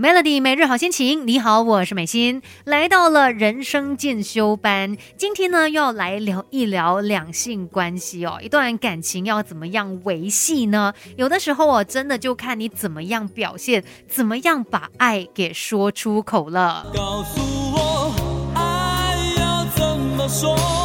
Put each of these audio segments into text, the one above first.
Melody 每日好心情，你好，我是美心，来到了人生进修班。今天呢，要来聊一聊两性关系哦，一段感情要怎么样维系呢？有的时候哦，真的就看你怎么样表现，怎么样把爱给说出口了。告诉我，爱要怎么说？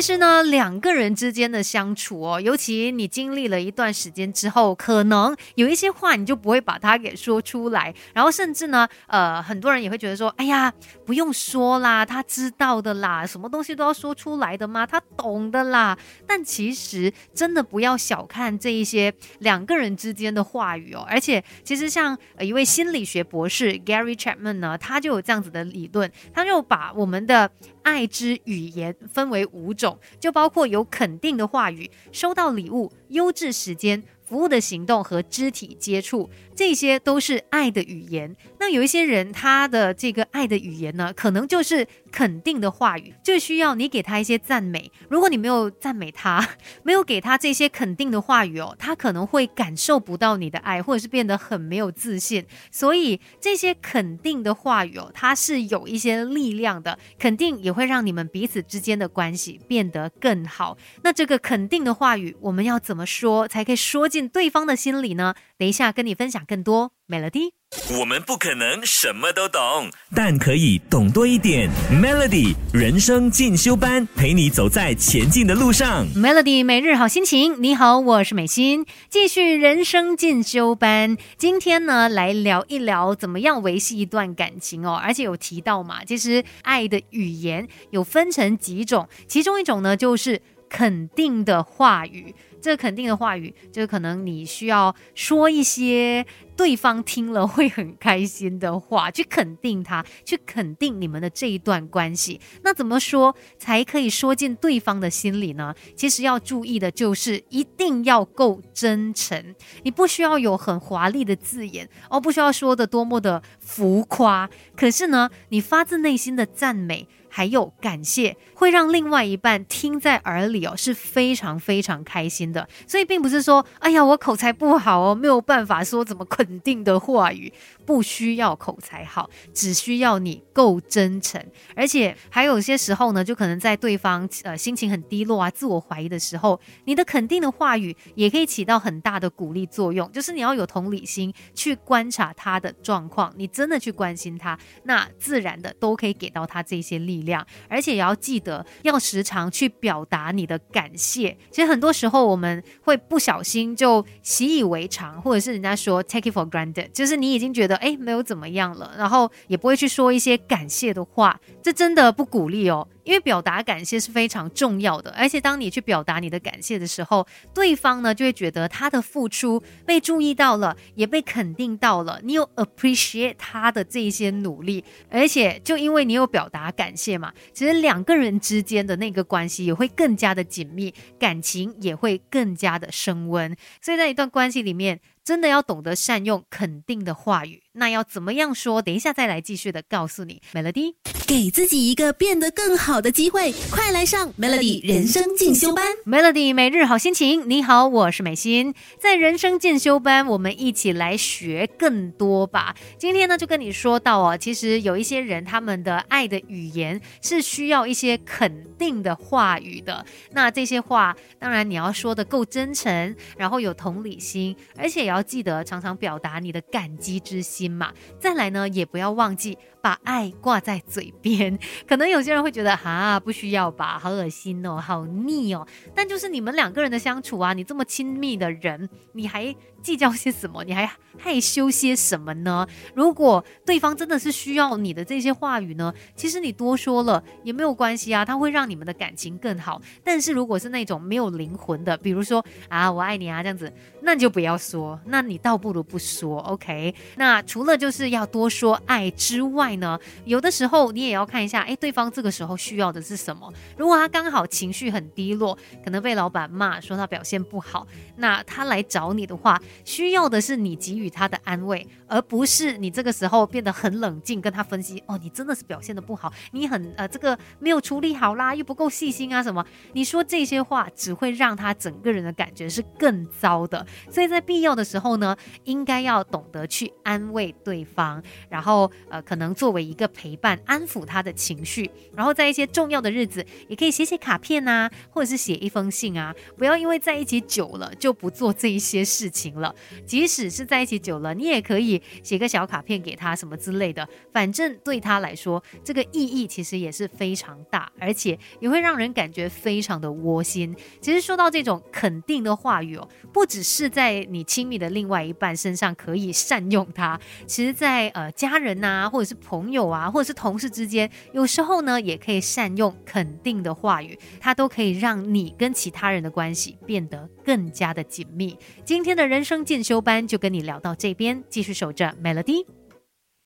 其实呢，两个人之间的相处哦，尤其你经历了一段时间之后，可能有一些话你就不会把它给说出来，然后甚至呢，呃，很多人也会觉得说，哎呀，不用说啦，他知道的啦，什么东西都要说出来的吗？他懂的啦。但其实真的不要小看这一些两个人之间的话语哦，而且其实像一位心理学博士 Gary Chapman 呢，他就有这样子的理论，他就把我们的。爱之语言分为五种，就包括有肯定的话语、收到礼物、优质时间。服务的行动和肢体接触，这些都是爱的语言。那有一些人，他的这个爱的语言呢，可能就是肯定的话语，就需要你给他一些赞美。如果你没有赞美他，没有给他这些肯定的话语哦，他可能会感受不到你的爱，或者是变得很没有自信。所以这些肯定的话语哦，它是有一些力量的，肯定也会让你们彼此之间的关系变得更好。那这个肯定的话语，我们要怎么说才可以说进？对方的心里呢？等一下跟你分享更多。Melody，我们不可能什么都懂，但可以懂多一点。Melody 人生进修班，陪你走在前进的路上。Melody 每日好心情，你好，我是美心，继续人生进修班。今天呢，来聊一聊怎么样维系一段感情哦。而且有提到嘛，其实爱的语言有分成几种，其中一种呢，就是肯定的话语。这肯定的话语，就是可能你需要说一些对方听了会很开心的话，去肯定他，去肯定你们的这一段关系。那怎么说才可以说进对方的心里呢？其实要注意的就是一定要够真诚，你不需要有很华丽的字眼，哦，不需要说的多么的浮夸。可是呢，你发自内心的赞美。还有感谢会让另外一半听在耳里哦，是非常非常开心的。所以并不是说，哎呀，我口才不好哦，没有办法说怎么困肯定的话语。不需要口才好，只需要你够真诚。而且还有些时候呢，就可能在对方呃心情很低落啊、自我怀疑的时候，你的肯定的话语也可以起到很大的鼓励作用。就是你要有同理心去观察他的状况，你真的去关心他，那自然的都可以给到他这些力量。而且也要记得要时常去表达你的感谢。其实很多时候我们会不小心就习以为常，或者是人家说 take it for grand，就是你已经觉得。哎，没有怎么样了，然后也不会去说一些感谢的话，这真的不鼓励哦。因为表达感谢是非常重要的，而且当你去表达你的感谢的时候，对方呢就会觉得他的付出被注意到了，也被肯定到了，你有 appreciate 他的这一些努力，而且就因为你有表达感谢嘛，其实两个人之间的那个关系也会更加的紧密，感情也会更加的升温。所以在一段关系里面，真的要懂得善用肯定的话语。那要怎么样说？等一下再来继续的告诉你，Melody。给自己一个变得更好的机会，快来上 Melody 人生进修班。Melody 每日好心情，你好，我是美心，在人生进修班，我们一起来学更多吧。今天呢，就跟你说到哦，其实有一些人，他们的爱的语言是需要一些肯定的话语的。那这些话，当然你要说的够真诚，然后有同理心，而且也要记得常常表达你的感激之心心嘛。再来呢，也不要忘记。把爱挂在嘴边，可能有些人会觉得哈不需要吧，好恶心哦，好腻哦。但就是你们两个人的相处啊，你这么亲密的人，你还计较些什么？你还害羞些什么呢？如果对方真的是需要你的这些话语呢，其实你多说了也没有关系啊，他会让你们的感情更好。但是如果是那种没有灵魂的，比如说啊我爱你啊这样子，那你就不要说，那你倒不如不说。OK，那除了就是要多说爱之外，呢，有的时候你也要看一下，哎，对方这个时候需要的是什么？如果他刚好情绪很低落，可能被老板骂说他表现不好，那他来找你的话，需要的是你给予他的安慰，而不是你这个时候变得很冷静，跟他分析哦，你真的是表现的不好，你很呃这个没有处理好啦，又不够细心啊什么？你说这些话只会让他整个人的感觉是更糟的。所以在必要的时候呢，应该要懂得去安慰对方，然后呃可能作为一个陪伴，安抚他的情绪，然后在一些重要的日子，也可以写写卡片啊，或者是写一封信啊，不要因为在一起久了就不做这一些事情了。即使是在一起久了，你也可以写个小卡片给他什么之类的，反正对他来说，这个意义其实也是非常大，而且也会让人感觉非常的窝心。其实说到这种肯定的话语哦，不只是在你亲密的另外一半身上可以善用它，其实在呃家人呐，或者是朋友啊，或者是同事之间，有时候呢也可以善用肯定的话语，它都可以让你跟其他人的关系变得更加的紧密。今天的人生进修班就跟你聊到这边，继续守着 Melody。